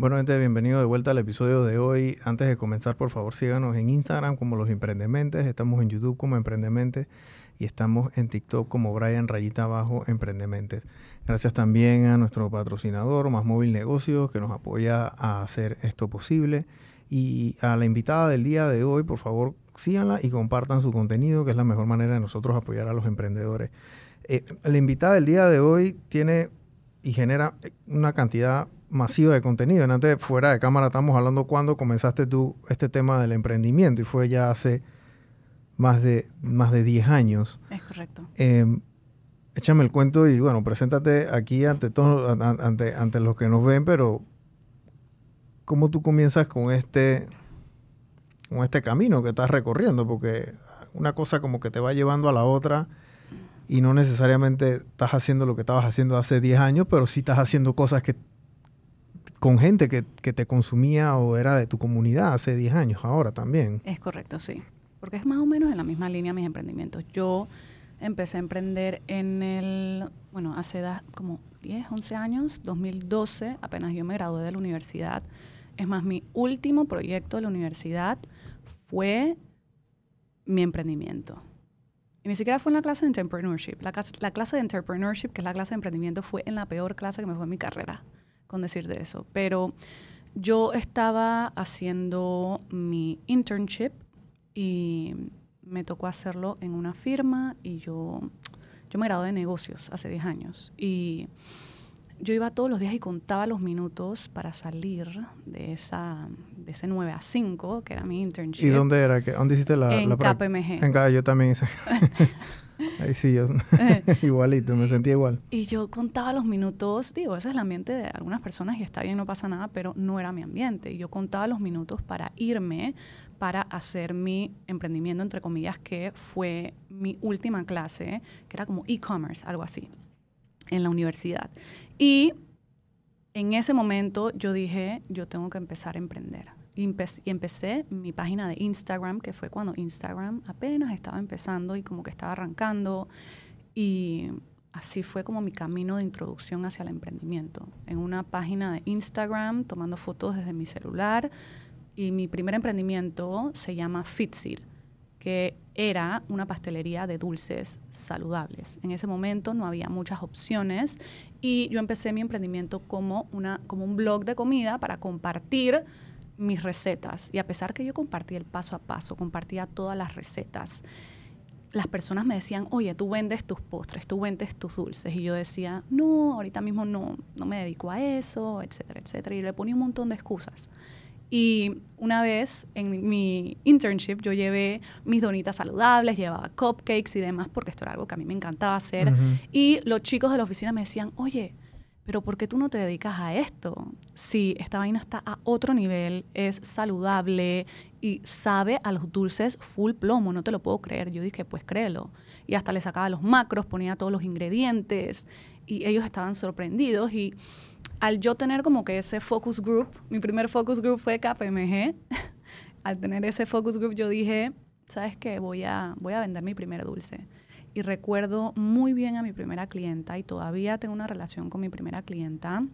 Bueno, gente, bienvenido de vuelta al episodio de hoy. Antes de comenzar, por favor, síganos en Instagram como Los Emprendementes, estamos en YouTube como Emprendementes y estamos en TikTok como Brian Rayita Abajo Emprendementes. Gracias también a nuestro patrocinador, Más Móvil Negocios, que nos apoya a hacer esto posible. Y a la invitada del día de hoy, por favor, síganla y compartan su contenido, que es la mejor manera de nosotros apoyar a los emprendedores. Eh, la invitada del día de hoy tiene y genera una cantidad masiva de contenido. En antes, fuera de cámara, estamos hablando cuando comenzaste tú este tema del emprendimiento y fue ya hace más de, más de 10 años. Es correcto. Em, échame el cuento y bueno, preséntate aquí ante, todos ante, ante los que nos ven, pero ¿cómo tú comienzas con este, con este camino que estás recorriendo? Porque una cosa como que te va llevando a la otra y no necesariamente estás haciendo lo que estabas haciendo hace 10 años, pero sí estás haciendo cosas que con gente que, te consumía o era de tu comunidad hace 10 años, ahora también. Es correcto, sí. Porque es más o menos en la misma línea mis emprendimientos. Yo empecé a emprender en el, bueno, hace como 10, 11 años, 2012, apenas yo me gradué de la universidad. Es más, mi último proyecto de la universidad fue mi emprendimiento. Y ni siquiera fue en la clase de entrepreneurship. La, la clase de entrepreneurship, que es la clase de emprendimiento, fue en la peor clase que me fue en mi carrera con decir de eso. Pero yo estaba haciendo mi internship y me tocó hacerlo en una firma y yo, yo me gradué de negocios hace 10 años. Y yo iba todos los días y contaba los minutos para salir de, esa, de ese 9 a 5, que era mi internship. ¿Y dónde era? ¿Dónde hiciste la En la KPMG. En yo también hice. Ahí sí, yo igualito, me sentía igual. Y yo contaba los minutos, digo, ese es el ambiente de algunas personas y está bien, no pasa nada, pero no era mi ambiente. Yo contaba los minutos para irme, para hacer mi emprendimiento, entre comillas, que fue mi última clase, que era como e-commerce, algo así, en la universidad. Y en ese momento yo dije, yo tengo que empezar a emprender y, empecé mi página de Instagram, que fue cuando Instagram apenas estaba empezando y como que estaba arrancando. Y así fue como mi camino de introducción hacia el emprendimiento. En una página de Instagram, tomando fotos desde mi celular. Y mi primer emprendimiento se llama Fitseed, que era una pastelería de dulces saludables. En ese momento no había muchas opciones y yo empecé mi emprendimiento como, una, como un blog de comida para compartir mis recetas. Y a pesar que yo compartía el paso a paso, compartía todas las recetas, las personas me decían, oye, tú vendes tus postres, tú vendes tus dulces. Y yo decía, no, ahorita mismo no, no me dedico a eso, etcétera, etcétera. Y le ponía un montón de excusas. Y una vez en mi internship yo llevé mis donitas saludables, llevaba cupcakes y demás, porque esto era algo que a mí me encantaba hacer. Y los chicos de la oficina me decían, oye, pero ¿por qué tú no te dedicas a esto? Si esta vaina está a otro nivel, es saludable y sabe a los dulces full plomo, no te lo puedo creer. Yo dije, pues créelo. Y hasta le sacaba los macros, ponía todos los ingredientes y ellos estaban sorprendidos y al yo tener como que ese focus group, mi primer focus group fue KPMG, al tener ese focus group yo dije, ¿sabes qué? Voy a, voy a vender mi primer dulce y recuerdo muy bien a mi primera clienta y todavía tengo una relación con mi primera clienta.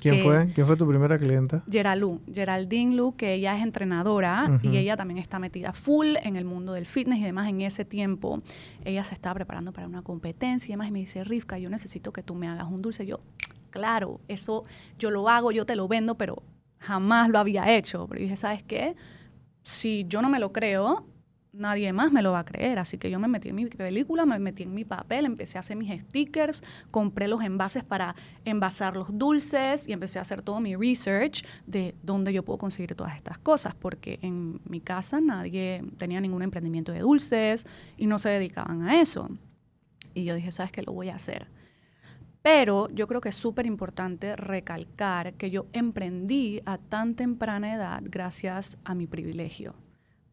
¿Quién fue? ¿Quién fue tu primera clienta? Geralú, Geraldine Lu, que ella es entrenadora y ella también está metida full en el mundo del fitness y demás. En ese tiempo, ella se estaba preparando para una competencia y demás. Y me dice, Rivka, yo necesito que tú me hagas un dulce. Yo, claro, eso yo lo hago, yo te lo vendo, pero jamás lo había hecho. Pero dije, ¿sabes qué? Si yo no me lo creo, nadie más me lo va a creer. Así que yo me metí en mi película, me metí en mi papel, empecé a hacer mis stickers, compré los envases para envasar los dulces y empecé a hacer todo mi research de dónde yo puedo conseguir todas estas cosas, porque en mi casa nadie tenía ningún emprendimiento de dulces y no se dedicaban a eso. Y yo dije, ¿sabes qué? Lo voy a hacer. Pero yo creo que es súper importante recalcar que yo emprendí a tan temprana edad gracias a mi privilegio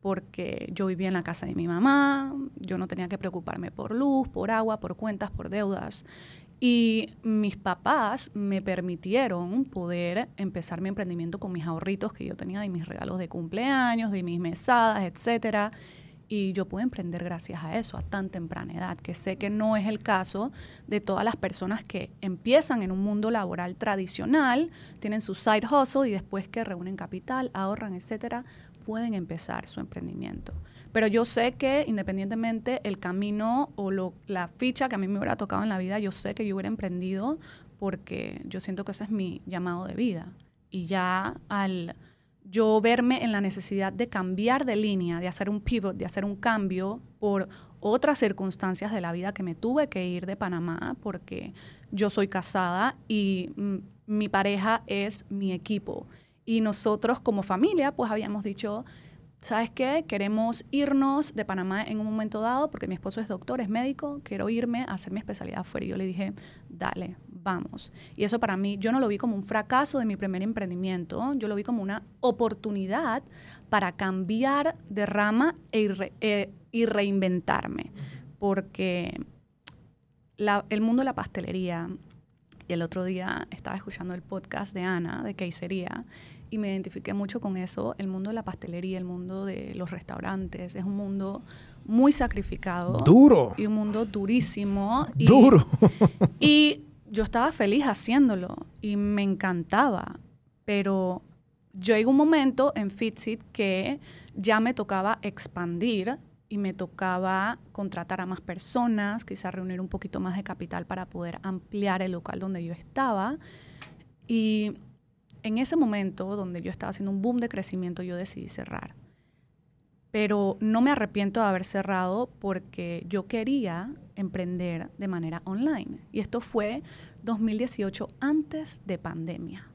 porque yo vivía en la casa de mi mamá, yo no tenía que preocuparme por luz, por agua, por cuentas, por deudas. Y mis papás me permitieron poder empezar mi emprendimiento con mis ahorritos que yo tenía de mis regalos de cumpleaños, de mis mesadas, etc. Y yo pude emprender gracias a eso, a tan temprana edad, que sé que no es el caso de todas las personas que empiezan en un mundo laboral tradicional, tienen su side hustle y después que reúnen capital, ahorran, etcétera, pueden empezar su emprendimiento. Pero yo sé que independientemente el camino o lo, la ficha que a mí me hubiera tocado en la vida, yo sé que yo hubiera emprendido porque yo siento que ese es mi llamado de vida. Y ya al yo verme en la necesidad de cambiar de línea, de hacer un pivot, de hacer un cambio por otras circunstancias de la vida que me tuve que ir de Panamá porque yo soy casada y mm, mi pareja es mi equipo. Y nosotros como familia pues habíamos dicho, ¿sabes qué? Queremos irnos de Panamá en un momento dado porque mi esposo es doctor, es médico, quiero irme a hacer mi especialidad afuera. Y yo le dije, dale, vamos. Y eso para mí, yo no lo vi como un fracaso de mi primer emprendimiento, yo lo vi como una oportunidad para cambiar de rama e eh, y reinventarme. Porque el mundo de la pastelería, y el otro día estaba escuchando el podcast de Ana, de Queicería, y me identifiqué mucho con eso. El mundo de la pastelería, el mundo de los restaurantes, es un mundo muy sacrificado. Duro. Y un mundo durísimo. Duro. y yo estaba feliz haciéndolo y me encantaba, pero yo llegó un momento en Fitsit que ya me tocaba expandir y me tocaba contratar a más personas, quizás reunir un poquito más de capital para poder ampliar el local donde yo estaba. Y en ese momento donde yo estaba haciendo un boom de crecimiento, yo decidí cerrar. Pero no me arrepiento de haber cerrado porque yo quería emprender de manera online. Y esto fue 2018 antes de pandemia.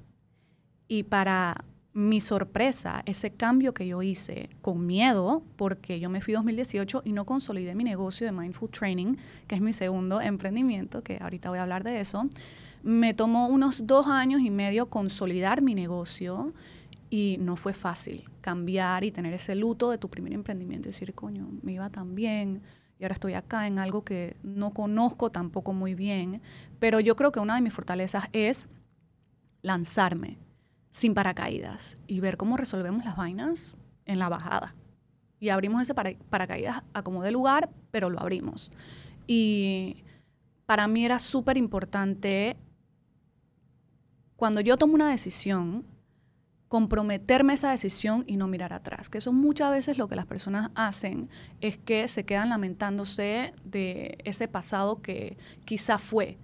Y para mi sorpresa, ese cambio que yo hice con miedo, porque yo me fui 2018 y no consolidé mi negocio de Mindful Training, que es mi segundo emprendimiento, que ahorita voy a hablar de eso, me tomó unos dos años y medio consolidar mi negocio y no fue fácil cambiar y tener ese luto de tu primer emprendimiento y decir, coño, me iba tan bien y ahora estoy acá en algo que no conozco tampoco muy bien. Pero yo creo que una de mis fortalezas es lanzarme sin paracaídas y ver cómo resolvemos las vainas en la bajada. Y abrimos ese paracaídas a como de lugar, pero lo abrimos. Y para mí era súper importante cuando yo tomo una decisión, comprometerme esa decisión y no mirar atrás. Que eso muchas veces lo que las personas hacen es que se quedan lamentándose de ese pasado que quizá fue.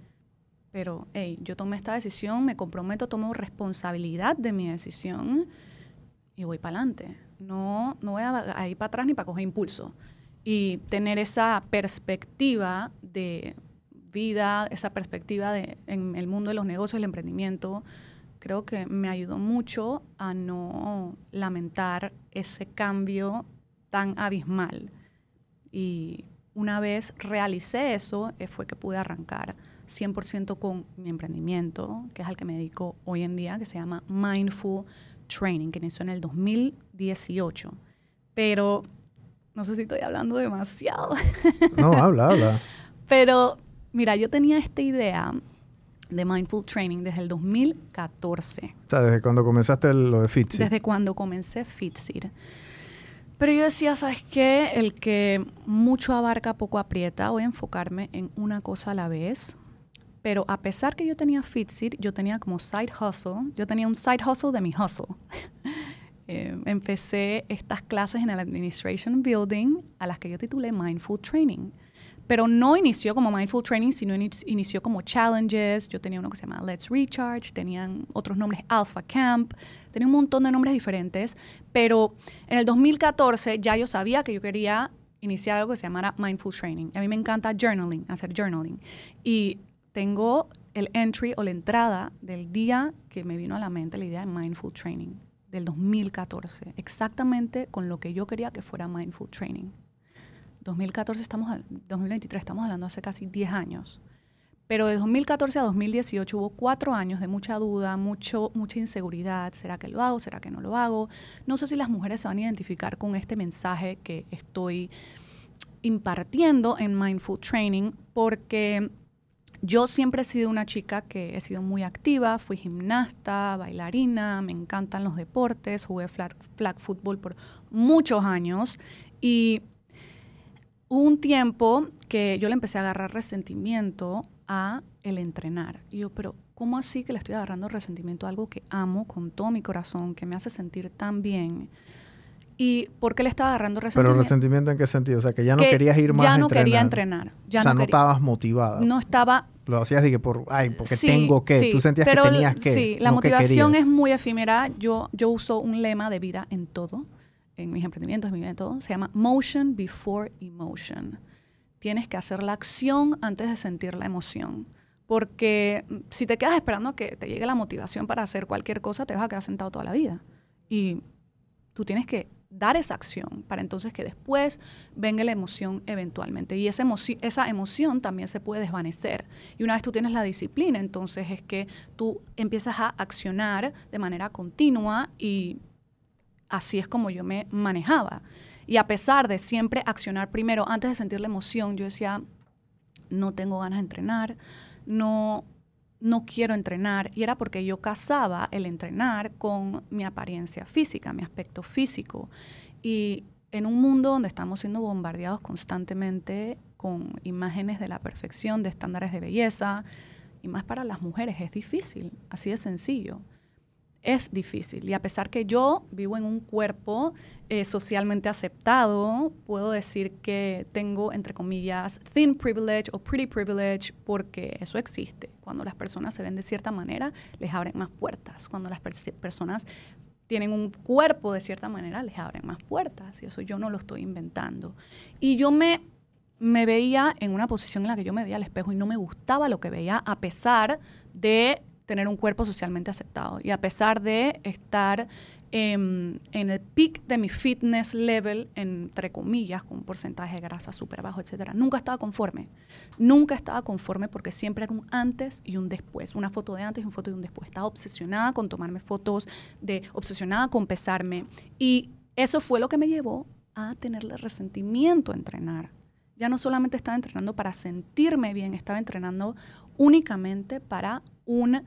Pero, hey, yo tomé esta decisión, me comprometo, tomo responsabilidad de mi decisión y voy para adelante. No, no voy a ir para atrás ni para coger impulso. Y tener esa perspectiva de vida, esa perspectiva de, en el mundo de los negocios, el emprendimiento, creo que me ayudó mucho a no lamentar ese cambio tan abismal. Y una vez realicé eso, eh, fue que pude arrancar 100% con mi emprendimiento, que es al que me dedico hoy en día, que se llama Mindful Training, que inició en el 2018. Pero no sé si estoy hablando demasiado. No, habla, habla. Pero Mira, yo tenía esta idea de Mindful Training desde el 2014. O sea, desde cuando comenzaste lo de Fitseed. Desde cuando comencé Fitseed. Pero yo decía, ¿sabes qué? El que mucho abarca, poco aprieta. Voy a enfocarme en una cosa a la vez. Pero a pesar que yo tenía Fitseed, yo tenía como side hustle. Yo tenía un side hustle de mi hustle. Eh, empecé estas clases en el Administration Building a las que yo titulé Mindful Training pero no inició como Mindful Training, sino inició como Challenges. Yo tenía uno que se llama Let's Recharge, tenían otros nombres, Alpha Camp, tenía un montón de nombres diferentes, pero en el 2014 ya yo sabía que yo quería iniciar algo que se llamara Mindful Training. A mí me encanta journaling, hacer journaling. Y tengo el entry o la entrada del día que me vino a la mente la idea de Mindful Training, del 2014, exactamente con lo que yo quería que fuera Mindful Training. 2014 estamos, 2023 estamos hablando hace casi 10 años. Pero de 2014 a 2018 hubo cuatro años de mucha duda, mucho, mucha inseguridad. ¿Será que lo hago? ¿Será que no lo hago? No sé si las mujeres se van a identificar con este mensaje que estoy impartiendo en Mindful Training, porque yo siempre he sido una chica que he sido muy activa, fui gimnasta, bailarina, me encantan los deportes, jugué flag, flag football por muchos años y hubo un tiempo que yo le empecé a agarrar resentimiento a el entrenar. Y yo, pero ¿cómo así que le estoy agarrando resentimiento a algo que amo con todo mi corazón, que me hace sentir tan bien? ¿Y por qué le estaba agarrando resentimiento? Pero resentimiento en qué sentido? O sea, que ya no querías ir más Ya no a entrenar. quería entrenar. Ya o sea, no, estabas motivada. No estaba... Lo hacías de que por, ay, porque Sí, tengo que. sí, Tú sentías pero que tenías que. Sí, la no motivación es muy efímera. Yo, yo uso un lema de vida en todo, en mis emprendimientos, en mi vida. Se llama Motion Before Emotion. Tienes que hacer la acción antes de sentir la emoción. Porque mm, si te quedas esperando que te llegue la motivación para hacer cualquier cosa, te vas a quedar sentado toda la vida. Y tú tienes que dar esa acción para entonces que después venga la emoción eventualmente. Y esa, emoci- esa emoción también se puede desvanecer. Y una vez tú tienes la disciplina, entonces es que tú empiezas a accionar de manera continua y así es como yo me manejaba. Y a pesar de siempre accionar primero, antes de sentir la emoción, yo decía, no tengo ganas de entrenar, no, no quiero entrenar. Y era porque yo casaba el entrenar con mi apariencia física, mi aspecto físico. Y en un mundo donde estamos siendo bombardeados constantemente con imágenes de la perfección, de estándares de belleza, y más para las mujeres, es difícil, así de sencillo. Es difícil. Y a pesar que yo vivo en un cuerpo eh, socialmente aceptado, puedo decir que tengo, entre comillas, thin privilege o pretty privilege, porque eso existe. Cuando las personas se ven de cierta manera, les abren más puertas. Cuando las pers- personas tienen un cuerpo de cierta manera, les abren más puertas. Y eso yo no lo estoy inventando. Y yo me, me veía en una posición en la que yo me veía al espejo y no me gustaba lo que veía, a pesar de tener un cuerpo socialmente aceptado y a pesar de estar em, en el peak de mi fitness level, entre comillas, con un porcentaje de grasa súper bajo, etcétera, nunca estaba conforme. Nunca estaba conforme porque siempre era un antes y un después. Una foto de antes y una foto de un después. Estaba obsesionada con tomarme fotos, de, obsesionada con pesarme. Y eso fue lo que me llevó a tenerle resentimiento a entrenar. Ya no solamente estaba entrenando para sentirme bien, estaba entrenando únicamente para un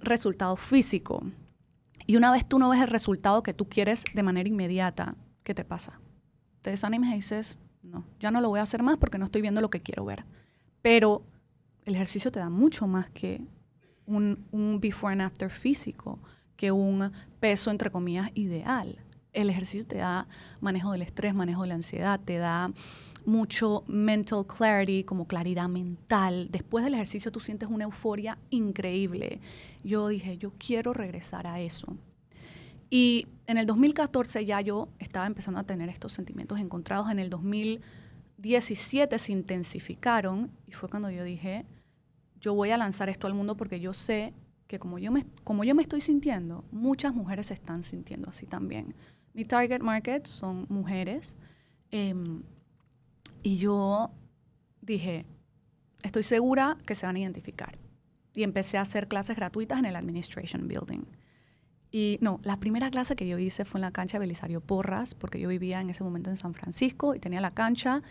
resultado físico. Y una vez tú no ves el resultado que tú quieres de manera inmediata, ¿qué te pasa? Te desanimas y dices, no, ya no lo voy a hacer más porque no estoy viendo lo que quiero ver. Pero el ejercicio te da mucho más que un, un before and after físico, que un peso, entre comillas, ideal. El ejercicio te da manejo del estrés, manejo de la ansiedad, te da mucho mental clarity, como claridad mental. Después del ejercicio tú sientes una euforia increíble. Yo dije, yo quiero regresar a eso. Y en el 2014 ya yo estaba empezando a tener estos sentimientos encontrados. En el 2017 se intensificaron y fue cuando yo dije, yo voy a lanzar esto al mundo porque yo sé que como yo me, como yo me estoy sintiendo, muchas mujeres se están sintiendo así también. Mi target market son mujeres. em, y yo dije, estoy segura que se van a identificar. Y empecé a hacer clases gratuitas en el Administration Building. Y no, la primera clase que yo hice fue en la cancha de Belisario Porras, porque yo vivía en ese momento en San Francisco y tenía la cancha.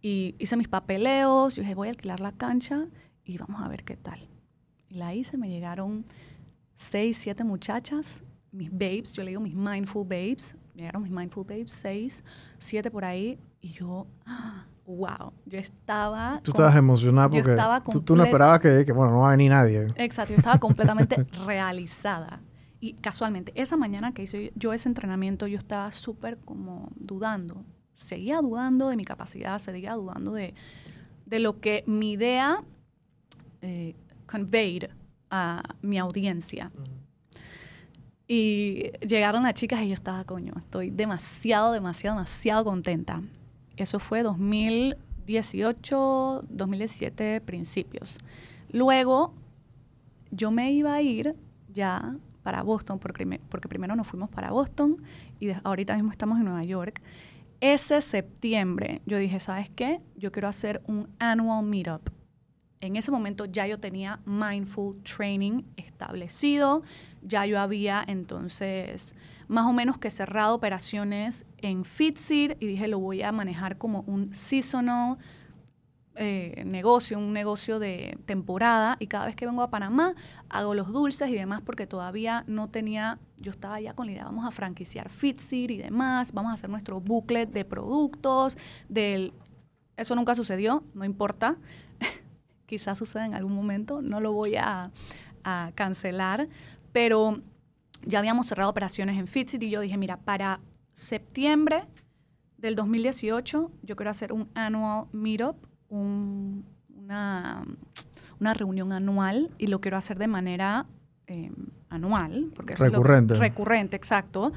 Y hice mis papeleos, yo dije, voy a alquilar la cancha y vamos a ver qué tal. Y la hice, me llegaron seis, siete muchachas, mis babes, yo le digo mis mindful babes, me llegaron mis mindful babes, seis, siete por ahí, y yo, wow, yo estaba... Tú estabas emocionada porque estaba tú, tú no esperabas que, que, bueno, no va a venir nadie. Exacto, yo estaba completamente realizada. Y casualmente, esa mañana que hice yo ese entrenamiento, yo estaba súper como dudando. Seguía dudando de mi capacidad, seguía dudando de, de lo que mi idea eh, conveyed a mi audiencia. Y llegaron las chicas y yo estaba, coño, estoy demasiado, demasiado, demasiado contenta. Eso fue 2018, 2017 principios. Luego, yo me iba a ir ya para Boston, porque, porque primero nos fuimos para Boston y ahorita mismo estamos en Nueva York. Ese septiembre yo dije, ¿sabes qué? Yo quiero hacer un annual meetup. En ese momento ya yo tenía mindful training establecido, ya yo había entonces más o menos que cerrado operaciones en Fitseed y dije lo voy a manejar como un seasonal eh, negocio, un negocio de temporada y cada vez que vengo a Panamá hago los dulces y demás porque todavía no tenía, yo estaba ya con la idea, vamos a franquiciar Fitseed y demás, vamos a hacer nuestro booklet de productos, del Eso nunca sucedió, no importa. Quizás suceda en algún momento, no lo voy a cancelar, pero ya habíamos cerrado operaciones en FitCity y yo dije, mira, para septiembre del 2018 yo quiero hacer un annual meetup, una, una, reunión anual y lo quiero hacer de manera eh, anual. Porque recurrente. recurrente, exacto.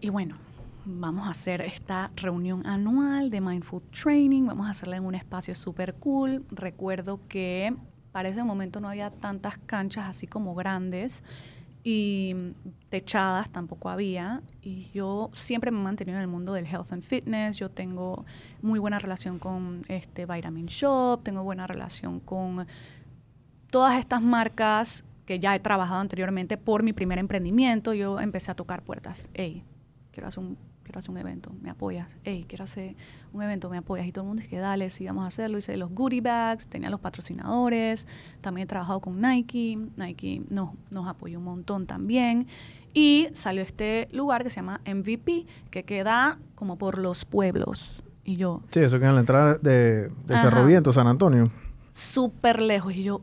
Y bueno, vamos a hacer esta reunión anual de Mindful Training, vamos a hacerla en un espacio súper cool. Recuerdo que para ese momento no había tantas canchas así como grandes y techadas tampoco había. Y yo siempre me he mantenido en el mundo del health and fitness. Yo tengo muy buena relación con este Vitamin Shop, tengo buena relación con todas estas marcas que ya he trabajado anteriormente por mi primer emprendimiento. Yo empecé a tocar puertas. Hey, quiero hacer un quiero hacer un evento, ¿me apoyas? Hey, quiero hacer un evento, ¿me apoyas? Y todo el mundo dice, dale, sí, vamos a hacerlo. Hice los goodie bags, tenía los patrocinadores, también he trabajado con Nike, Nike nos, nos apoyó un montón también. Y salió este lugar que se llama MVP, que queda como por los pueblos. Y yo... Sí, eso queda en la entrada de, de Cerro Viento, San Antonio. Súper lejos. Y yo,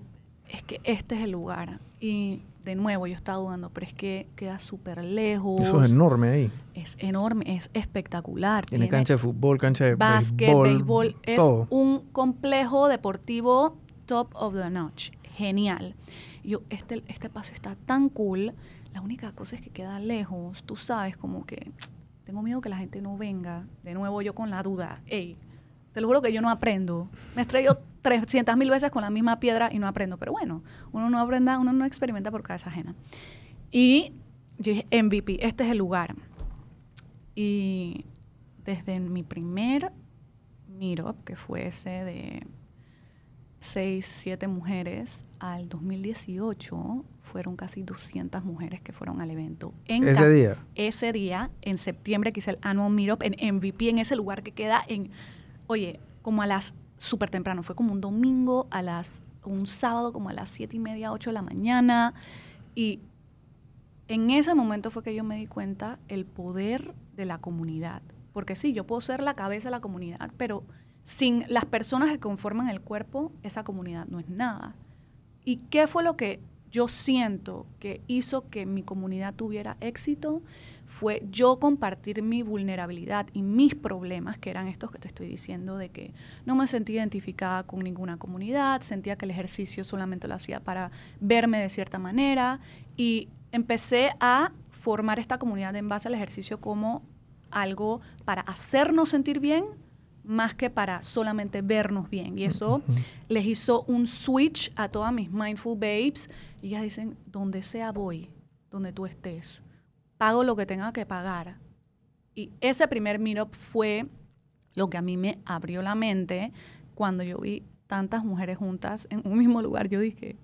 es que este es el lugar. Y de nuevo, yo estaba dudando, pero es que queda súper lejos. Eso es enorme ahí. Es enorme, es espectacular. Tiene, cancha de fútbol, cancha de básquet, béisbol. Es un complejo deportivo top of the notch. Genial. Yo, este, este paso está tan cool. La única cosa es que queda lejos. Tú sabes, como que tengo miedo que la gente no venga. De nuevo, yo con la duda. Ey, te lo juro que yo no aprendo. Me estrello 300 mil veces con la misma piedra y no aprendo. Pero bueno, uno no aprenda, uno no experimenta por cabeza ajena. Y yo dije, MVP, este es el lugar. Y desde mi primer meetup, que fue ese de 6, 7 mujeres, al 2018 fueron casi 200 mujeres que fueron al evento. En ese día. Ese día, en septiembre, que hice el annual meetup en MVP, en ese lugar que queda en, oye, como a las súper temprano, fue como un domingo a las, un sábado como a las siete y media, ocho de la mañana. Y en ese momento fue que yo me di cuenta el poder de la comunidad. Porque sí, yo puedo ser la cabeza de la comunidad, pero sin las personas que conforman el cuerpo, esa comunidad no es nada. ¿Y qué fue lo que yo siento que hizo que mi comunidad tuviera éxito? Fue yo compartir mi vulnerabilidad y mis problemas, que eran estos que te estoy diciendo, de que no me sentía identificada con ninguna comunidad, sentía que el ejercicio solamente lo hacía para verme de cierta manera y empecé a formar esta comunidad en base al ejercicio como algo para hacernos sentir bien más que para solamente vernos bien. Y eso les hizo un switch a todas mis mindful babes. Y ellas dicen, donde sea voy, donde tú estés pago lo que tenga que pagar. Y ese primer meetup fue lo que a mí me abrió la mente cuando yo vi tantas mujeres juntas en un mismo lugar. Yo dije,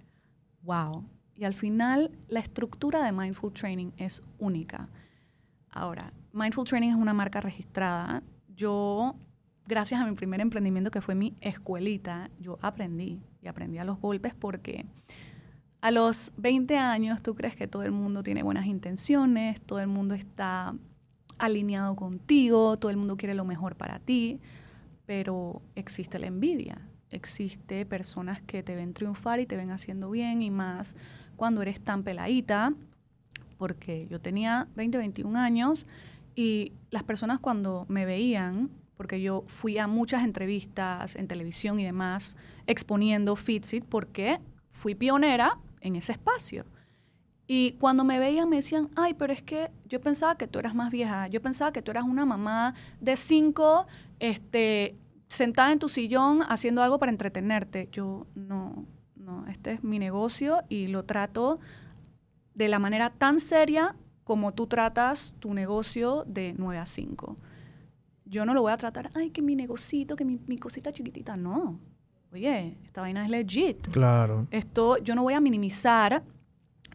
wow. Y al final, la estructura de Mindful Training es única. Ahora, Mindful Training es una marca registrada. Yo, gracias a mi primer emprendimiento que fue mi escuelita, yo aprendí y aprendí a los golpes porque a los 20 años tú crees que todo el mundo tiene buenas intenciones, todo el mundo está alineado contigo, todo el mundo quiere lo mejor para ti, pero existe la envidia, existe personas que te ven triunfar y te ven haciendo bien y más cuando eres tan peladita, porque yo tenía 20, 21 años y las personas cuando me veían, porque yo fui a muchas entrevistas en televisión y demás exponiendo Fitsit porque fui pionera en ese espacio. Y cuando me veían me decían, ay, pero es que yo pensaba que tú eras más vieja, yo pensaba que tú eras una mamá de cinco, este, sentada en tu sillón haciendo algo para entretenerte. Yo no, no, este es mi negocio y lo trato de la manera tan seria como tú tratas tu negocio de 9 a 5. Yo no lo voy a tratar, ay, que mi negocito, que mi, mi cosita chiquitita. No, oye, esta vaina es legit. Claro. Esto, yo no voy a minimizar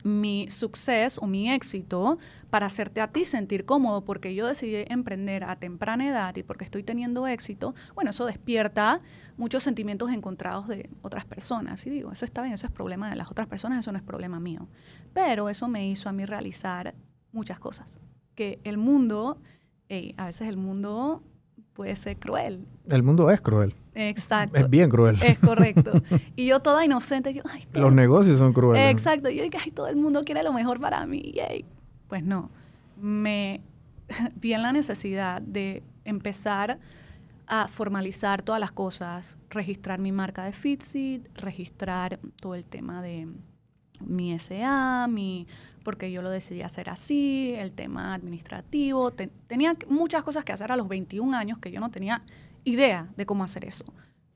mi suceso o mi éxito para hacerte a ti sentir cómodo porque yo decidí emprender a temprana edad y porque estoy teniendo éxito, bueno, eso despierta muchos sentimientos encontrados de otras personas. Y digo, eso está bien, eso es problema de las otras personas, eso no es problema mío. Pero eso me hizo a mí realizar muchas cosas. Que el mundo, a veces el mundo puede ser cruel. El mundo es cruel. Exacto. Es bien cruel. Es correcto. y yo toda inocente, yo, ay, Los negocios son crueles. Exacto. Yo dije, ay, todo el mundo quiere lo mejor para mí. Yay. Pues no. Me vi en la necesidad de empezar a formalizar todas las cosas, registrar mi marca de Fitseed, registrar todo el tema de mi SA, mi, porque yo lo decidí hacer así, el tema administrativo. tenía muchas cosas que hacer a los 21 años que yo no tenía idea de cómo hacer eso.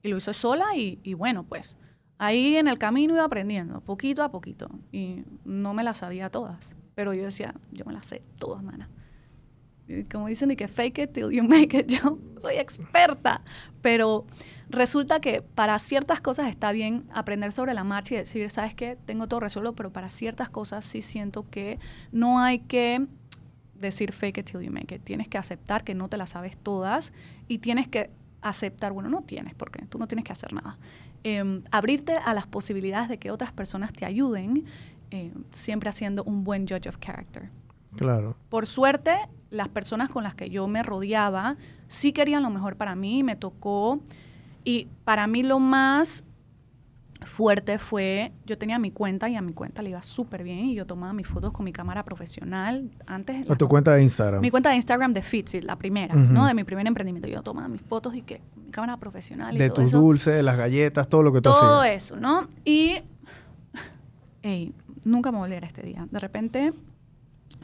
Y lo hice sola y, y bueno, pues ahí en el camino iba aprendiendo, poquito a poquito. Y no me las sabía todas, pero yo decía, yo me las sé todas, mana como dicen, y que fake it till you make it. Yo soy experta, pero resulta que para ciertas cosas está bien aprender sobre la marcha y decir, ¿sabes qué? Tengo todo resuelto, pero para ciertas cosas sí siento que no hay que decir fake it till you make it. Tienes que aceptar que no te las sabes todas y tienes que aceptar, bueno, no tienes, porque tú no tienes que hacer nada. Em, abrirte a las posibilidades de que otras personas te ayuden, eh, siempre haciendo un buen judge of character. Claro. Por suerte, las personas con las que yo me rodeaba sí querían lo mejor para mí, me tocó. Y para mí lo más fuerte fue, yo tenía mi cuenta y a mi cuenta le iba súper bien y yo tomaba mis fotos con mi cámara profesional. Antes... ¿O tu cuenta de Instagram? Mi cuenta de Instagram de Fitzy, la primera, ¿no? De mi primer emprendimiento. Yo tomaba mis fotos y que mi cámara profesional y De tus dulces, las galletas, todo lo que tú Todo eso, ¿no? Y, hey, nunca me volviera este día. De repente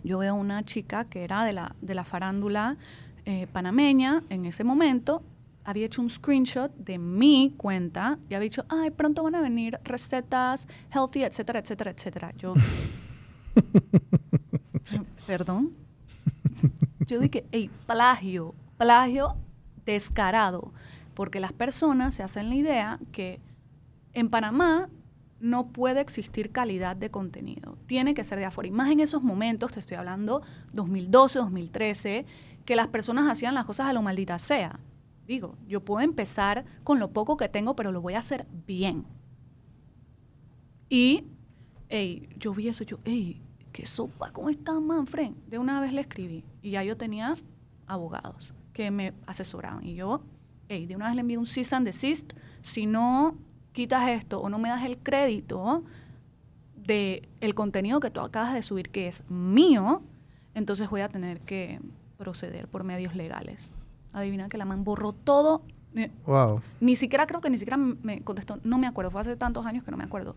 yo veo una chica que era de la, de la farándula eh, panameña en ese momento, había hecho un screenshot de mi cuenta y había dicho, ay, pronto van a venir recetas healthy, etcétera, etcétera, etcétera. Yo, perdón. Yo dije, hey, plagio, plagio descarado, porque las personas se hacen la idea que en Panamá no puede existir calidad de contenido. Tiene que ser de afuera. Y más en esos momentos, te estoy hablando 2012, 2013, que las personas hacían las cosas a lo maldita sea. Digo, yo puedo empezar con lo poco que tengo, pero lo voy a hacer bien. Y, hey, yo vi eso, yo, hey, qué sopa, ¿cómo está Manfred? De una vez le escribí. Y ya yo tenía abogados que me asesoraban. Y yo, hey, de una vez le envié un cease and desist. Si no quitas esto o no me das el crédito de el contenido que tú acabas de subir que es mío, entonces voy a tener que proceder por medios legales. Adivina que la man borró todo. Wow. Ni siquiera creo que ni siquiera me contestó, no me acuerdo, fue hace tantos años que no me acuerdo.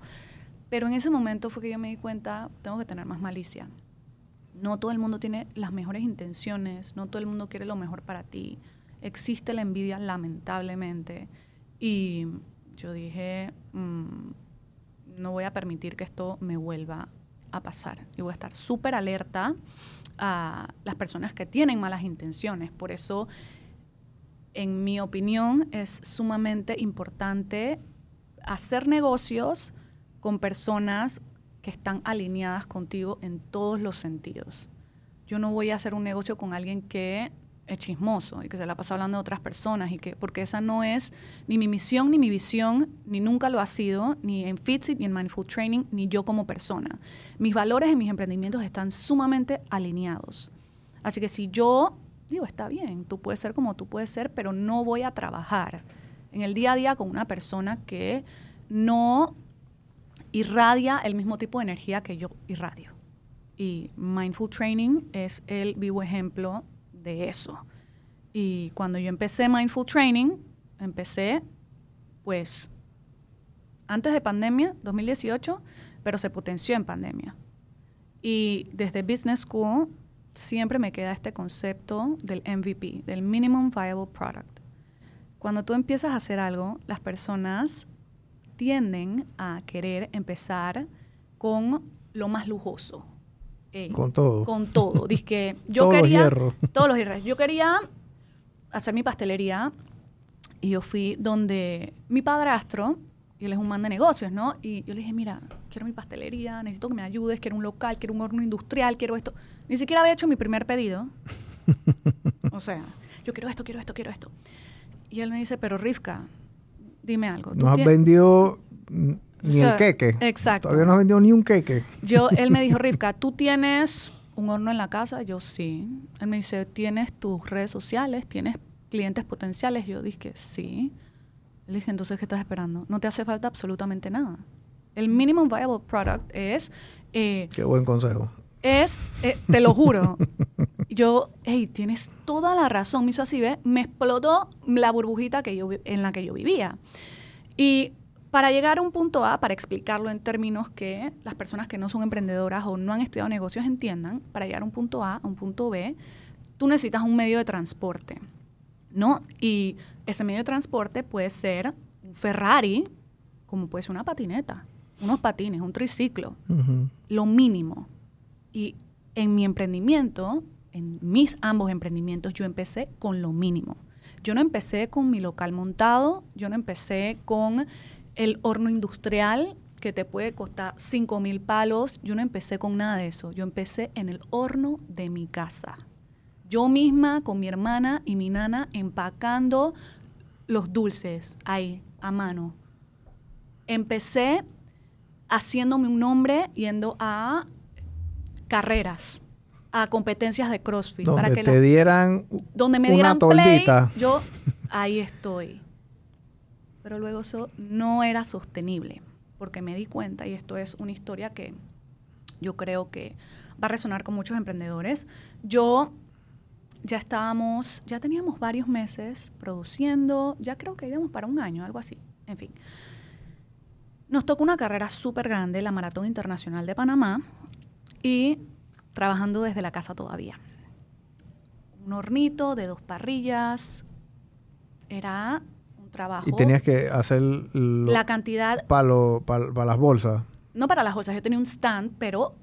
Pero en ese momento fue que yo me di cuenta, tengo que tener más malicia. No todo el mundo tiene las mejores intenciones, no todo el mundo quiere lo mejor para ti. Existe la envidia lamentablemente y yo dije, mm, no voy a permitir que esto me vuelva a pasar. Y voy a estar súper alerta a las personas que tienen malas intenciones. Por eso, en mi opinión, es sumamente importante hacer negocios con personas que están alineadas contigo en todos los sentidos. Yo no voy a hacer un negocio con alguien que es chismoso y que se la pasa hablando de otras personas y que porque esa no es ni mi misión ni mi visión ni nunca lo ha sido ni en Fitsit ni en Mindful Training ni yo como persona. Mis valores y mis emprendimientos están sumamente alineados. Así que si yo digo, está bien, tú puedes ser como tú puedes ser, pero no voy a trabajar en el día a día con una persona que no irradia el mismo tipo de energía que yo irradio. Y Mindful Training es el vivo ejemplo de eso. Y cuando yo empecé Mindful Training, empecé pues antes de pandemia, 2018, pero se potenció en pandemia. Y desde Business School siempre me queda este concepto del MVP, del Minimum Viable Product. Cuando tú empiezas a hacer algo, las personas tienden a querer empezar con lo más lujoso, con todo. Con todo. Dice yo todos quería. Los Todos los hierros. Yo quería hacer mi pastelería y yo fui donde mi padrastro, y él es un man de negocios, ¿no? Y yo le dije, mira, quiero mi pastelería, necesito que me ayudes, quiero un local, quiero un horno industrial, quiero esto. Ni siquiera había hecho mi primer pedido. o sea, yo quiero esto, quiero esto, quiero esto. Y él me dice, pero Rivka, dime algo. ¿No has vendido ni el queque. Exacto. Todavía no has vendido ni un queque. Yo, él me dijo, Rivka, ¿tú tienes un horno en la casa? Yo sí. Él me dice, ¿tienes tus redes sociales? ¿Tienes clientes potenciales? Yo dije, sí. Él dije, entonces, ¿qué estás esperando? No te hace falta absolutamente nada. El minimum viable product es... Eh, Qué buen consejo. Es, eh, te lo juro. yo, hey, tienes toda la razón. Me hizo así, ¿ves? Me explotó la burbujita que yo, en la que yo vivía. Y para llegar a un punto A, para explicarlo en términos que las personas que no son emprendedoras o no han estudiado negocios entiendan, para llegar a un punto A a un punto B, tú necesitas un medio de transporte, ¿no? Y ese medio de transporte puede ser un Ferrari, como puede ser una patineta, unos patines, un triciclo, lo mínimo. Y en mi emprendimiento, en mis ambos emprendimientos, yo empecé con lo mínimo. Yo no empecé con mi local montado, yo no empecé con el horno industrial que te puede costar 5 mil palos. Yo no empecé con nada de eso. Yo empecé en el horno de mi casa. Yo misma con mi hermana y mi nana empacando los dulces ahí, a mano. Empecé haciéndome un nombre yendo a carreras, a competencias de CrossFit. Donde para que te dieran donde me dieran play, yo ahí estoy pero luego eso no era sostenible, porque me di cuenta, y esto es una historia que yo creo que va a resonar con muchos emprendedores. Yo ya estábamos, ya teníamos varios meses produciendo, ya creo que íbamos para un año, algo así, en fin. Nos tocó una carrera súper grande, la Maratón Internacional de Panamá, y trabajando desde la casa todavía. Un hornito de dos parrillas, era trabajo. Y tenías que hacer la cantidad para las bolsas. No para las bolsas, yo tenía un stand, pero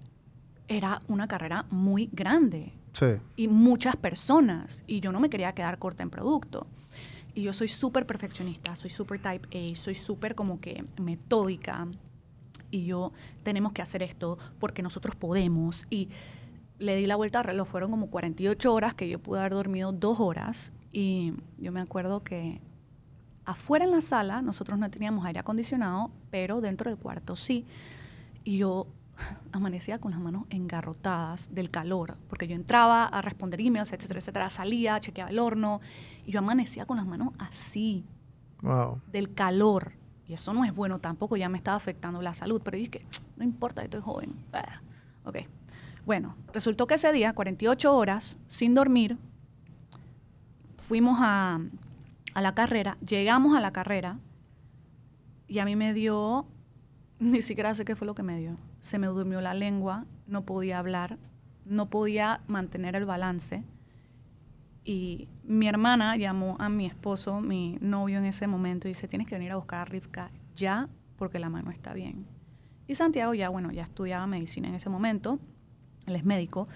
era una carrera muy grande. Sí. Y muchas personas. Y yo no me quería quedar corta en producto. Y yo soy súper perfeccionista, soy súper type A, soy súper como que metódica. Y yo, tenemos que hacer esto porque nosotros podemos. Y le di la vuelta al reloj, fueron como 48 horas que yo pude haber dormido dos horas. Y yo me acuerdo que Afuera en la sala nosotros no teníamos aire acondicionado, pero dentro del cuarto sí. Y yo amanecía con las manos engarrotadas del calor, porque yo entraba a responder emails, etcétera, etcétera, salía, chequeaba el horno, y yo amanecía con las manos así, del calor. Y eso no es bueno tampoco, ya me estaba afectando la salud, pero dije, no importa, estoy joven. Ah, ok. Bueno, resultó que ese día, 48 horas, sin dormir, fuimos a, a la carrera, llegamos a la carrera y a mí me dio, ni siquiera sé qué fue lo que me dio. Se me durmió la lengua, no podía hablar, no podía mantener el balance. Y mi hermana llamó a mi esposo, mi novio en ese momento, y dice, tienes que venir a buscar a Rivka ya porque la mano está bien. Y Santiago ya, bueno, ya estudiaba medicina en ese momento, él es médico,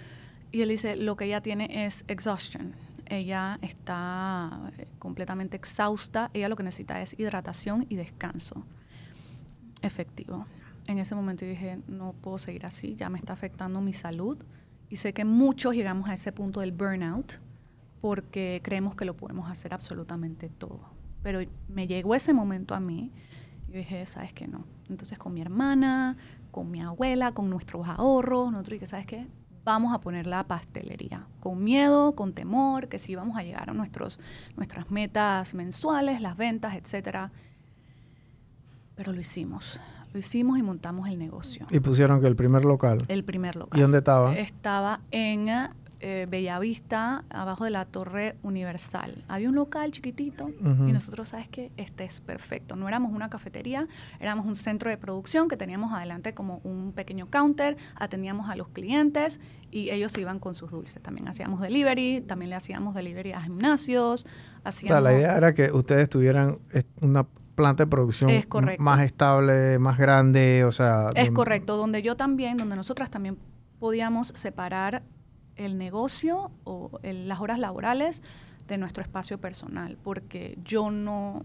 y él dice, lo que ella tiene es exhaustion, ella está eh, completamente exhausta, ella lo que necesita es hidratación y descanso efectivo. En ese momento dije, no puedo seguir así, ya me está afectando mi salud y sé que muchos llegamos a ese punto del burnout porque creemos que lo podemos hacer absolutamente todo. Pero me llegó ese momento a mí y dije, ¿sabes qué? No. Entonces con mi hermana, con mi abuela, con nuestros ahorros, nosotros dije, ¿sabes qué? Vamos a poner la pastelería, con miedo, con temor, que si vamos a llegar a nuestros, nuestras metas mensuales, las ventas, etcétera. Pero lo hicimos. Lo hicimos y montamos el negocio. ¿Y pusieron que el primer local? El primer local. ¿Y dónde estaba? Estaba en eh, Bellavista, abajo de la Torre Universal. Había un local chiquitito y nosotros, ¿sabes qué? Este es perfecto. No éramos una cafetería, éramos un centro de producción que teníamos adelante como un pequeño counter, atendíamos a los clientes y ellos iban con sus dulces. También hacíamos delivery, también le hacíamos delivery a gimnasios. Hacíamos... la idea era que ustedes tuvieran una planta de producción más estable, más grande, o sea... Es correcto, donde yo también, donde nosotras también podíamos separar el negocio o las horas laborales de nuestro espacio personal, porque yo no,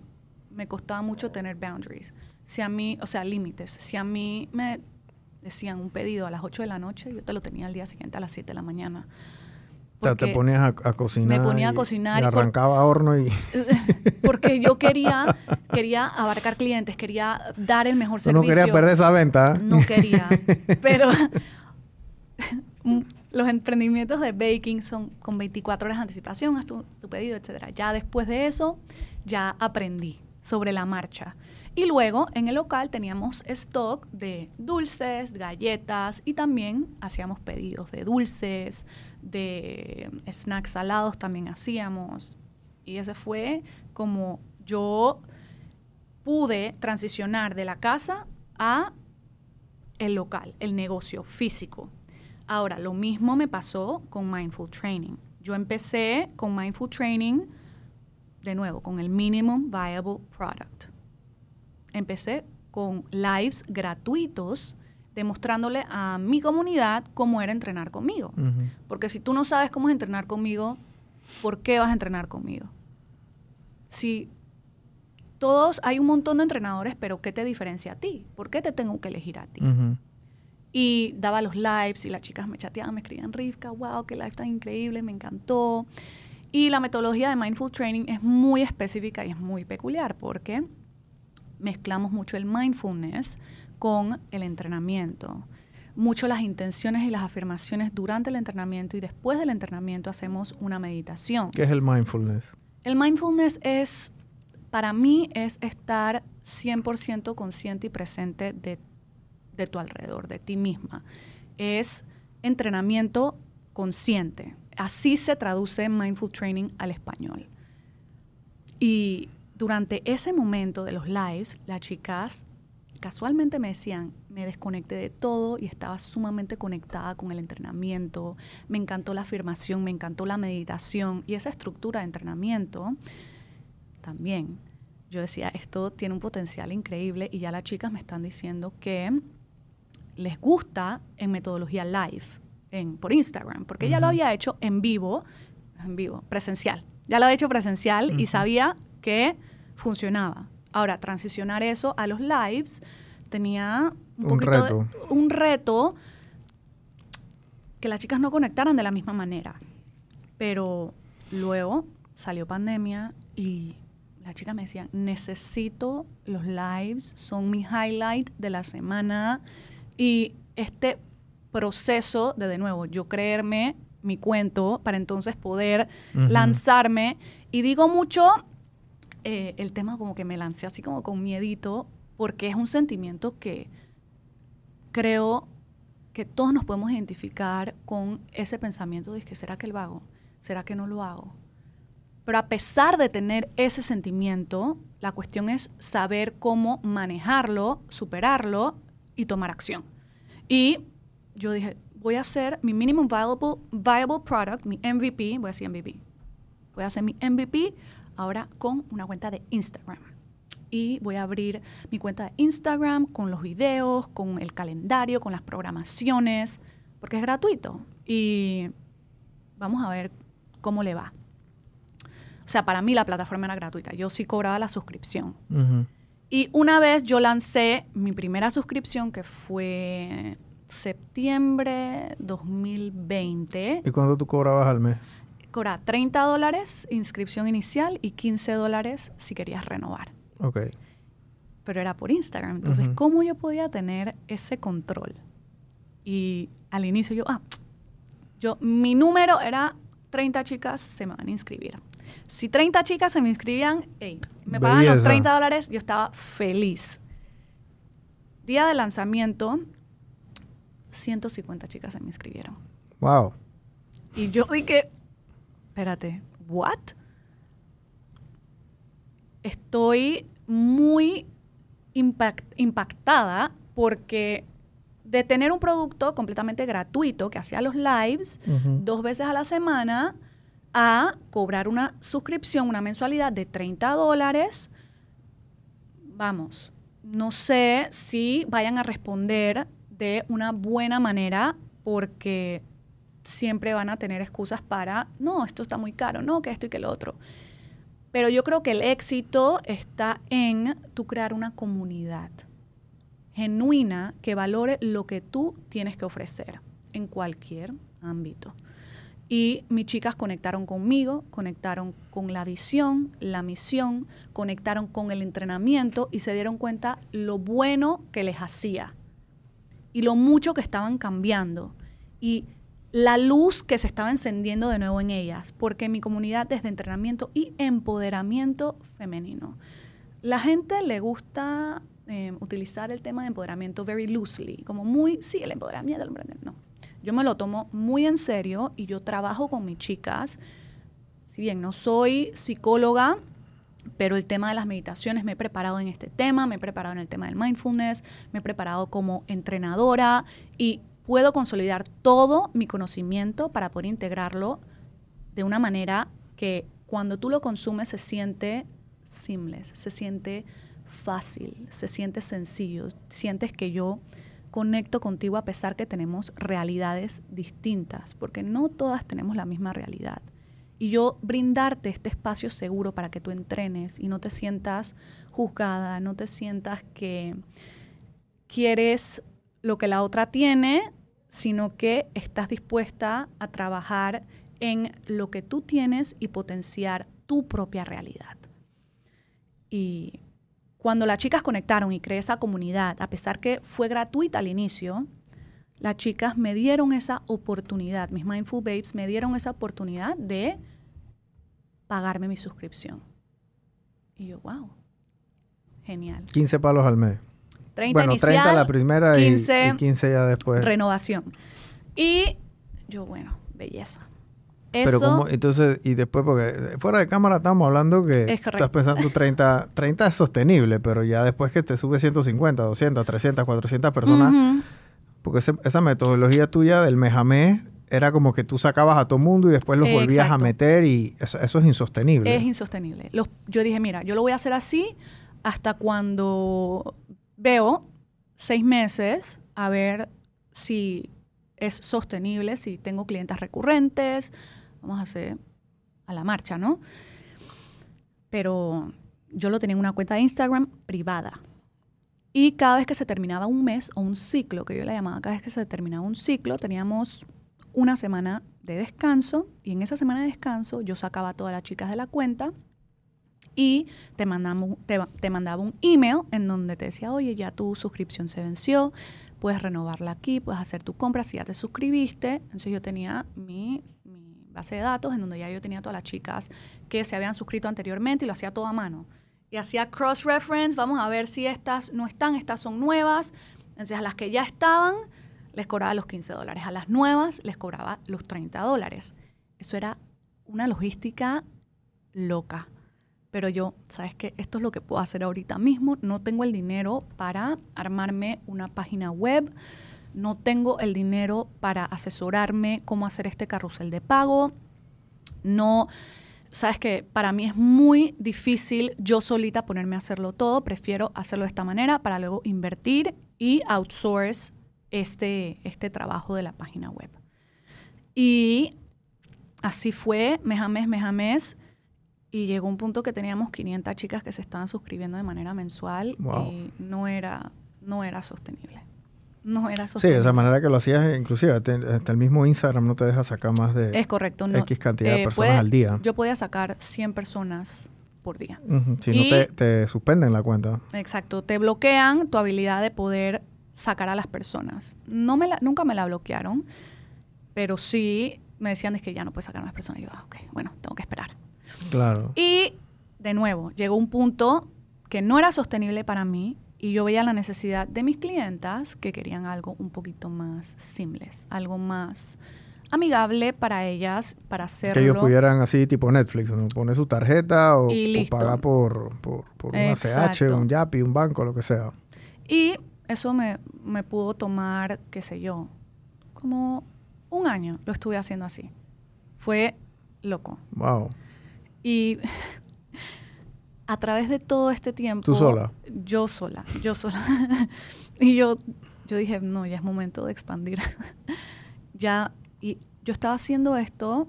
me costaba mucho tener boundaries. Si a mí, o sea, límites. Si a mí me decían un pedido a las 8 de la noche, yo te lo tenía al día siguiente a las 7 de la mañana. Sea, te ponías a, cocinar. Me ponía a cocinar. Y arrancaba horno y... porque yo quería, quería abarcar clientes, quería dar el mejor servicio. No quería perder esa venta. No quería. Pero los emprendimientos de baking son con 24 horas de anticipación, haz tu, tu pedido, etc. Ya después de eso, ya aprendí sobre la marcha. Y luego en el local teníamos stock de dulces, galletas y también hacíamos pedidos de dulces, de snacks salados también hacíamos. Y ese fue como yo pude transicionar de la casa a el local, el negocio físico. Ahora, lo mismo me pasó con Mindful Training. Yo empecé con Mindful Training, de nuevo, con el Minimum Viable Product. Empecé con lives gratuitos demostrándole a mi comunidad cómo era entrenar conmigo. Porque si tú no sabes cómo es entrenar conmigo, ¿por qué vas a entrenar conmigo? Si todos, hay un montón de entrenadores, pero ¿qué te diferencia a ti? ¿Por qué te tengo que elegir a ti? Y daba los lives y las chicas me chateaban, me escribían, Rivka, wow, qué live tan increíble, me encantó. Y la metodología de Mindful Training es muy específica y es muy peculiar porque mezclamos mucho el mindfulness con el entrenamiento. Mucho las intenciones y las afirmaciones durante el entrenamiento y después del entrenamiento hacemos una meditación. ¿Qué es el mindfulness? El mindfulness es, para mí, es estar 100% consciente y presente de, de tu alrededor, de ti misma. Es entrenamiento consciente. Así se traduce Mindful Training al español. Y durante ese momento de los lives, las chicas casualmente me decían, me desconecté de todo y estaba sumamente conectada con el entrenamiento, me encantó la afirmación, me encantó la meditación y esa estructura de entrenamiento también. Yo decía, esto tiene un potencial increíble y ya las chicas me están diciendo que les gusta en metodología live, en, por Instagram, porque ya lo había hecho en vivo, en vivo, presencial. Ya lo había hecho presencial y sabía que funcionaba. Ahora, transicionar eso a los lives tenía un, reto. un reto que las chicas no conectaran de la misma manera. Pero luego salió pandemia y las chicas me decían, necesito los lives, son mi highlight de la semana. Y este proceso de, de nuevo, yo creerme mi cuento para entonces poder lanzarme. Y digo mucho eh, el tema como que me lancé así como con miedito, porque es un sentimiento que creo que todos nos podemos identificar con ese pensamiento de que será que lo hago, será que no lo hago. Pero a pesar de tener ese sentimiento, la cuestión es saber cómo manejarlo, superarlo y tomar acción. Y yo dije, voy a hacer mi minimum viable, viable product, mi MVP, voy a decir MVP, voy a hacer mi MVP ahora con una cuenta de Instagram. Y voy a abrir mi cuenta de Instagram con los videos, con el calendario, con las programaciones, porque es gratuito. Y vamos a ver cómo le va. O sea, para mí la plataforma era gratuita. Yo sí cobraba la suscripción. Y una vez yo lancé mi primera suscripción, que fue septiembre 2020. ¿Y cuánto tú cobrabas al mes? Cobra 30 dólares inscripción inicial y 15 dólares si querías renovar. Ok. Pero era por Instagram. Entonces, ¿cómo yo podía tener ese control? Y al inicio yo, ah, yo, mi número era 30 chicas se me van a inscribir. Si 30 chicas se me inscribían, hey, me pagaban los 30 dólares, yo estaba feliz. Día de lanzamiento, 150 chicas se me inscribieron. Wow. Y yo dije, espérate, ¿what? Estoy muy impactada porque de tener un producto completamente gratuito que hacía los lives dos veces a la semana a cobrar una suscripción, una mensualidad de 30 dólares, vamos, no sé si vayan a responder de una buena manera porque siempre van a tener excusas para, no, esto está muy caro, no, que esto y que lo otro. Pero yo creo que el éxito está en tú crear una comunidad genuina que valore lo que tú tienes que ofrecer en cualquier ámbito. Y mis chicas conectaron conmigo, conectaron con la visión, la misión, conectaron con el entrenamiento y se dieron cuenta lo bueno que les hacía y lo mucho que estaban cambiando. Y la luz que se estaba encendiendo de nuevo en ellas, porque mi comunidad es de entrenamiento y empoderamiento femenino. La gente le gusta eh, utilizar el tema de empoderamiento very loosely, como muy, sí, el empoderamiento, el empoderamiento, no. Yo me lo tomo muy en serio y yo trabajo con mis chicas. Si bien no soy psicóloga, pero el tema de las meditaciones me he preparado en este tema, me he preparado en el tema del mindfulness, me he preparado como entrenadora y puedo consolidar todo mi conocimiento para poder integrarlo de una manera que cuando tú lo consumes se siente seamless, se siente fácil, se siente sencillo, sientes que yo conecto contigo a pesar que tenemos realidades distintas, porque no todas tenemos la misma realidad. Y yo brindarte este espacio seguro para que tú entrenes y no te sientas juzgada, no te sientas que quieres lo que la otra tiene, sino que estás dispuesta a trabajar en lo que tú tienes y potenciar tu propia realidad. Y cuando las chicas conectaron y creé esa comunidad, a pesar que fue gratuita al inicio, las chicas me dieron esa oportunidad, mis Mindful Babes me dieron esa oportunidad de pagarme mi suscripción. Y yo, wow, genial. 15 palos al mes. 30 bueno, inicial, 30 la primera y- 15 y, 15 ya después. renovación. Y yo, bueno, belleza. Eso, Pero como, entonces, y después, porque fuera de cámara estamos hablando que Es estás pensando 30, 30 es sostenible, pero ya después que te sube 150, 200, 300, 400 personas, porque ese- esa metodología tuya del mes era como que tú sacabas a todo mundo y después los volvías a meter y eso, eso es insostenible. es insostenible. Los- yo dije, mira, yo lo voy a hacer así hasta cuando veo seis meses a ver si es sostenible, si tengo clientes recurrentes. Vamos a hacer a la marcha, ¿no? Pero yo lo tenía en una cuenta de Instagram privada. Y cada vez que se terminaba un mes o un ciclo, que yo le llamaba, cada vez que se terminaba un ciclo, teníamos una semana de descanso y en esa semana de descanso yo sacaba a todas las chicas de la cuenta y te, mandamos, te, te mandaba un email en donde te decía, oye, ya tu suscripción se venció, puedes renovarla aquí, puedes hacer tu compra si ya te suscribiste. Entonces yo tenía mi, base de datos en donde ya yo tenía todas las chicas que se habían suscrito anteriormente y lo hacía todo a mano. Y hacía cross-reference, vamos a ver si estas no están, estas son nuevas. Entonces a las que ya estaban les cobraba los 15 dólares, a las nuevas les cobraba los 30 dólares. Eso era una logística loca. Pero yo, ¿sabes qué? Esto es lo que puedo hacer ahorita mismo. No tengo el dinero para armarme una página web. No tengo el dinero para asesorarme cómo hacer este carrusel de pago. No, sabes que para mí es muy difícil yo solita ponerme a hacerlo todo. Prefiero hacerlo de esta manera para luego invertir y outsource este, este trabajo de la página web. Y así fue, mes a mes, mes a mes. Y llegó un punto que teníamos 500 chicas que se estaban suscribiendo de manera mensual Wow. y no era, no era sostenible. No era Sí, sostenible. de esa manera que lo hacías, inclusive hasta el mismo Instagram no te deja sacar más de Es correcto. No, X cantidad de eh, personas puede- al día. Yo podía sacar 100 personas por día. Si y- no te, te suspenden la cuenta. Exacto. Te bloquean tu habilidad de poder sacar a las personas. No me la- nunca me la bloquearon, pero sí me decían es que ya no puedes sacar a las personas. Y yo, ah, ok, bueno, tengo que esperar. Claro. Y de nuevo, llegó un punto que no era sostenible para mí y yo veía la necesidad de mis clientas que querían algo un poquito más seamless, algo más amigable para ellas, para hacerlo. Que ellos pudieran así tipo Netflix, ¿no? poner su tarjeta o, o pagar por, por, por un ACH, Exacto. un Yapi, un banco, lo que sea. Y eso me, me pudo tomar, qué sé yo, como un año lo estuve haciendo así. Fue loco. Wow. Y a través de todo este tiempo... ¿Tú sola? Yo sola, yo sola. y yo, yo dije, no, ya es momento de expandir. ya, y yo estaba haciendo esto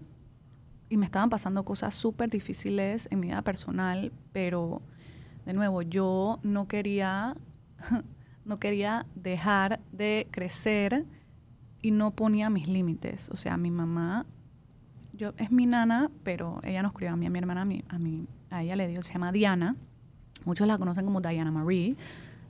y me estaban pasando cosas súper difíciles en mi vida personal, pero de nuevo, yo no quería, no quería dejar de crecer y no ponía mis límites. O sea, mi mamá yo, es mi nana, pero ella nos crió a mí, a mi hermana, a, mí, a, mí, a ella le dio, se llama Diana. Muchos la conocen como Diana Marie.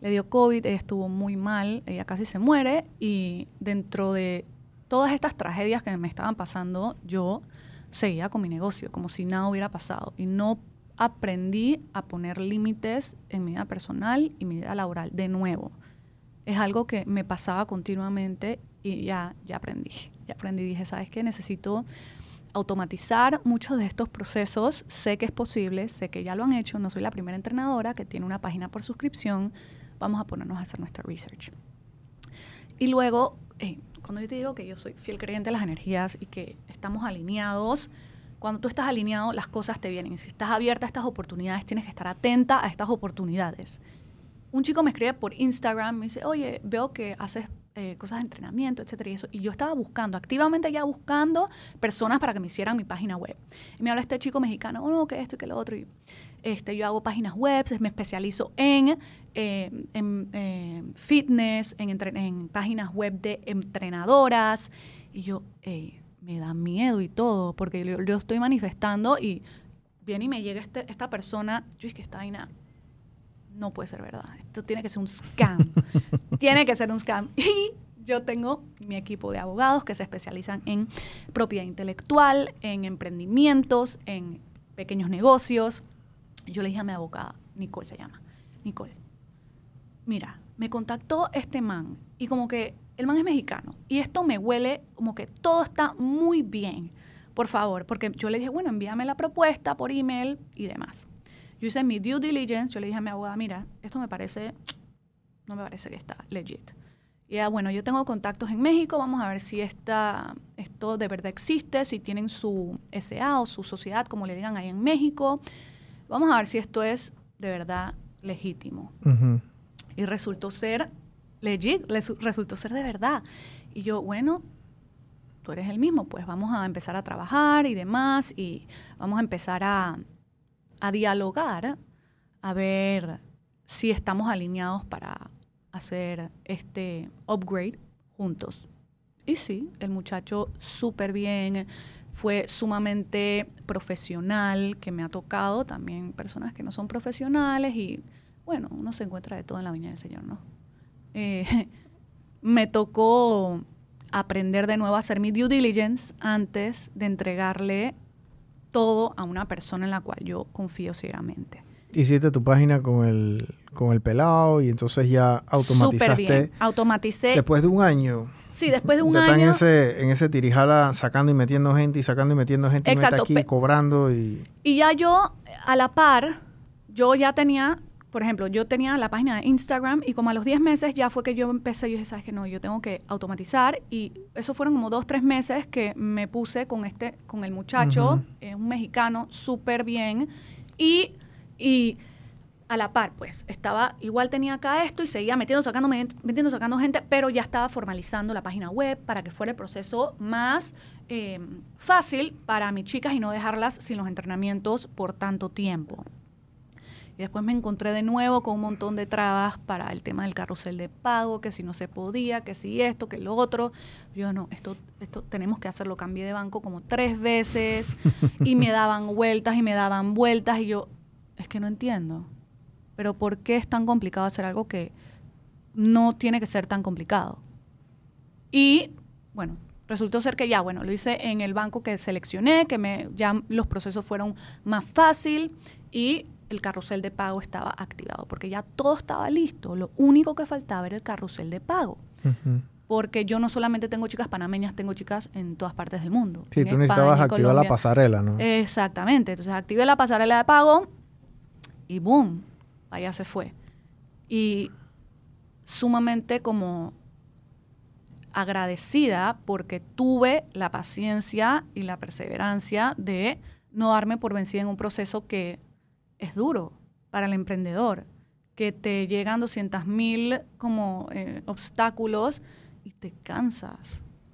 Le dio COVID, ella estuvo muy mal, ella casi se muere y dentro de todas estas tragedias que me estaban pasando, yo seguía con mi negocio, como si nada hubiera pasado. Y no aprendí a poner límites en mi vida personal y mi vida laboral. De nuevo, es algo que me pasaba continuamente y ya, ya aprendí. Ya aprendí, dije, ¿sabes qué? Necesito automatizar muchos de estos procesos. Sé que es posible, sé que ya lo han hecho. No soy la primera entrenadora que tiene una página por suscripción. Vamos a ponernos a hacer nuestra research. Y luego, eh, cuando yo te digo que yo soy fiel creyente de las energías y que estamos alineados, cuando tú estás alineado, las cosas te vienen. Si estás abierta a estas oportunidades, tienes que estar atenta a estas oportunidades. Un chico me escribe por Instagram, me dice, oye, veo que haces eh, cosas de entrenamiento, etcétera, y eso. Y yo estaba buscando, activamente ya buscando personas para que me hicieran mi página web. Y me habla este chico mexicano, oh, no, que esto y que lo otro. Y este, yo hago páginas web, me especializo en, eh, en fitness, en, páginas web de entrenadoras. Y yo, me da miedo y todo, porque yo, estoy manifestando y viene y me llega este, esta persona, yo es que esta vaina no puede ser verdad, esto tiene que ser un scam, tiene que ser un scam. Y yo tengo mi equipo de abogados que se especializan en propiedad intelectual, en emprendimientos, en pequeños negocios. Yo le dije a mi abogada, Nicole se llama, Nicole, mira, me contactó este man y como que el man es mexicano y esto me huele como que todo está muy bien, por favor, porque yo le dije, bueno, envíame la propuesta por email y demás. Yo hice mi due diligence, yo le dije a mi abogada, mira, esto me parece, no me parece que está legit. Y ya, bueno, yo tengo contactos en México, vamos a ver si esta, esto de verdad existe, si tienen su SA o su sociedad, como le digan ahí en México. Vamos a ver si esto es de verdad legítimo. Y resultó ser legit, resultó ser de verdad. Y yo, bueno, tú eres el mismo, pues vamos a empezar a trabajar y demás, y vamos a empezar a, a dialogar, a ver si estamos alineados para hacer este upgrade juntos. Y sí, el muchacho súper bien, fue sumamente profesional, que me ha tocado también personas que no son profesionales y bueno, uno se encuentra de todo en la viña del Señor, ¿no? Eh, me tocó aprender de nuevo a hacer mi due diligence antes de entregarle todo a una persona en la cual yo confío ciegamente. Hiciste tu página con el, con el pelado y entonces ya automatizaste. bien. Automaticé. Después de un año. Sí, después de un año. en ese, en ese tirijala sacando y metiendo gente y sacando y metiendo gente. Exacto. aquí cobrando y... Y ya yo, a la par, yo ya tenía por ejemplo, yo tenía la página de Instagram y como a los 10 meses ya fue que yo empecé, yo dije, sabes que no, yo tengo que automatizar y eso fueron como dos, tres meses que me puse con este, con el muchacho, un mexicano, súper bien. Y, y a la par, pues, estaba, igual tenía acá esto y seguía metiendo, sacando, metiendo, sacando gente, pero ya estaba formalizando la página web para que fuera el proceso más em, fácil para mis chicas y no dejarlas sin los entrenamientos por tanto tiempo. Y después me encontré de nuevo con un montón de trabas para el tema del carrusel de pago, que si no se podía, que si esto, que lo otro. Yo no, esto, esto tenemos que hacerlo. Cambié de banco como tres veces y me daban vueltas y me daban vueltas y yo, es que no entiendo. Pero ¿por qué es tan complicado hacer algo que no tiene que ser tan complicado? Y bueno, resultó ser que ya, bueno, lo hice en el banco que seleccioné, que me, ya los procesos fueron más fácil y el carrusel de pago estaba activado, porque ya todo estaba listo. Lo único que faltaba era el carrusel de pago. Porque yo no solamente tengo chicas panameñas, tengo chicas en todas partes del mundo. Sí, tú necesitabas activar la pasarela, ¿no? Exactamente. Entonces activé la pasarela de pago y ¡boom! Allá se fue. Y sumamente como agradecida porque tuve la paciencia y la perseverancia de no darme por vencida en un proceso que es duro para el emprendedor, que te llegan 200 mil como eh, obstáculos y te cansas,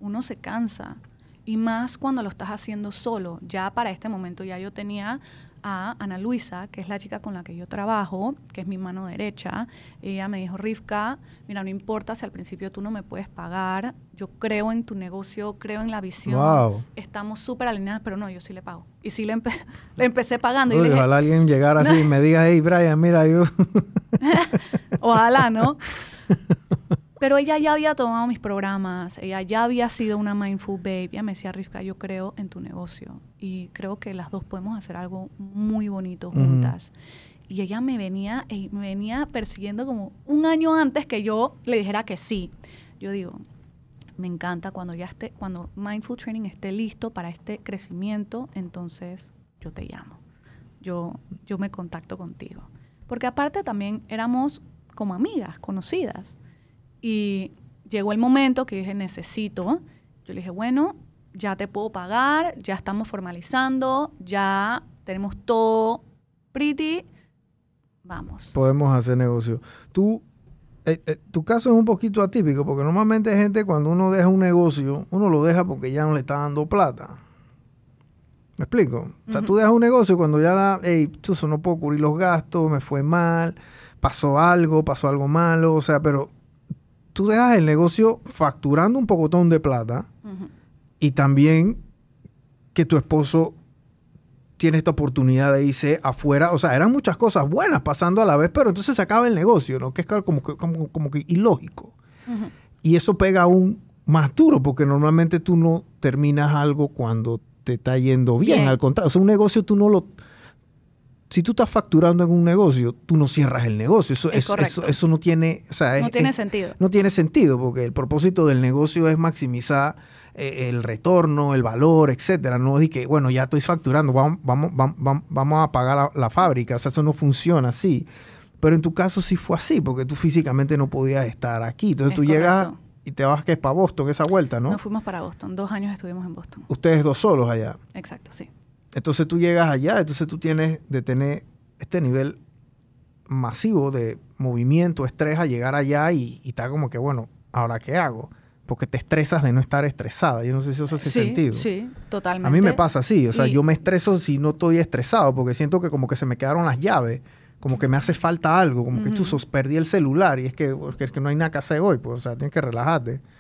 uno se cansa. Y más cuando lo estás haciendo solo. Ya para este momento ya yo tenía a Ana Luisa, que es la chica con la que yo trabajo, que es mi mano derecha. Ella me dijo, Rivka, mira, no importa si al principio tú no me puedes pagar, yo creo en tu negocio, creo en la visión, estamos súper alineadas, pero no, yo sí le pago. Y sí le, le empecé pagando. y ojalá alguien llegara así y me diga, hey, Brian, mira, yo... ojalá, ¿no? Pero ella ya había tomado mis programas, ella ya había sido una mindful babe. Ella me decía, Rivka, yo creo en tu negocio y creo que las dos podemos hacer algo muy bonito juntas. Y ella me venía, eh, me venía persiguiendo como un año antes que yo le dijera que sí. Yo digo, me encanta cuando ya esté, cuando Mindful Training esté listo para este crecimiento, entonces yo te llamo. Yo, yo me contacto contigo. Porque aparte también éramos como amigas, conocidas. Y llegó el momento que dije, necesito. Yo le dije, bueno, ya te puedo pagar, ya estamos formalizando, ya tenemos todo pretty, vamos. Podemos hacer negocio. Tú, eh, eh, tu caso es un poquito atípico, porque normalmente gente cuando uno deja un negocio, uno lo deja porque ya no le está dando plata. ¿Me explico? O sea, tú dejas un negocio cuando ya la, hey, tú no puedo cubrir los gastos, me fue mal, pasó algo, pasó algo malo, o sea, pero tú dejas el negocio facturando un pocotón de plata y también que tu esposo tiene esta oportunidad de irse afuera. O sea, eran muchas cosas buenas pasando a la vez, pero entonces se acaba el negocio, ¿no? Que es como que, como, que ilógico. Y eso pega aún más duro, porque normalmente tú no terminas algo cuando te está yendo bien. Al contrario, o sea, un negocio tú no lo... Si tú estás facturando en un negocio, tú no cierras el negocio. Eso, eso, no tiene... O sea, no tiene sentido. No tiene sentido, porque el propósito del negocio es maximizar eh, el retorno, el valor, etcétera. No es que, bueno, ya estoy facturando, vamos, vamos, vamos, vamos a pagar la, fábrica. O sea, eso no funciona así. Pero en tu caso sí fue así, porque tú físicamente no podías estar aquí. Entonces tú llegas y te vas que es para Boston, esa vuelta, ¿no? Nos fuimos para Boston. Dos años estuvimos en Boston. Ustedes dos solos allá. Exacto, sí. Entonces tú llegas allá, entonces tú tienes de tener este nivel masivo de movimiento, estrés a llegar allá y, y está como que, bueno, ¿ahora qué hago? porque te estresas de no estar estresada. Yo no sé si eso hace sentido. Sí, totalmente. A mí me pasa así, o sea, yo me estreso si no estoy estresado, porque siento que como que se me quedaron las llaves, como que me hace falta algo, como que tú perdí el celular y es que, es que no hay nada que hacer hoy, pues, o sea, tienes que relajarte.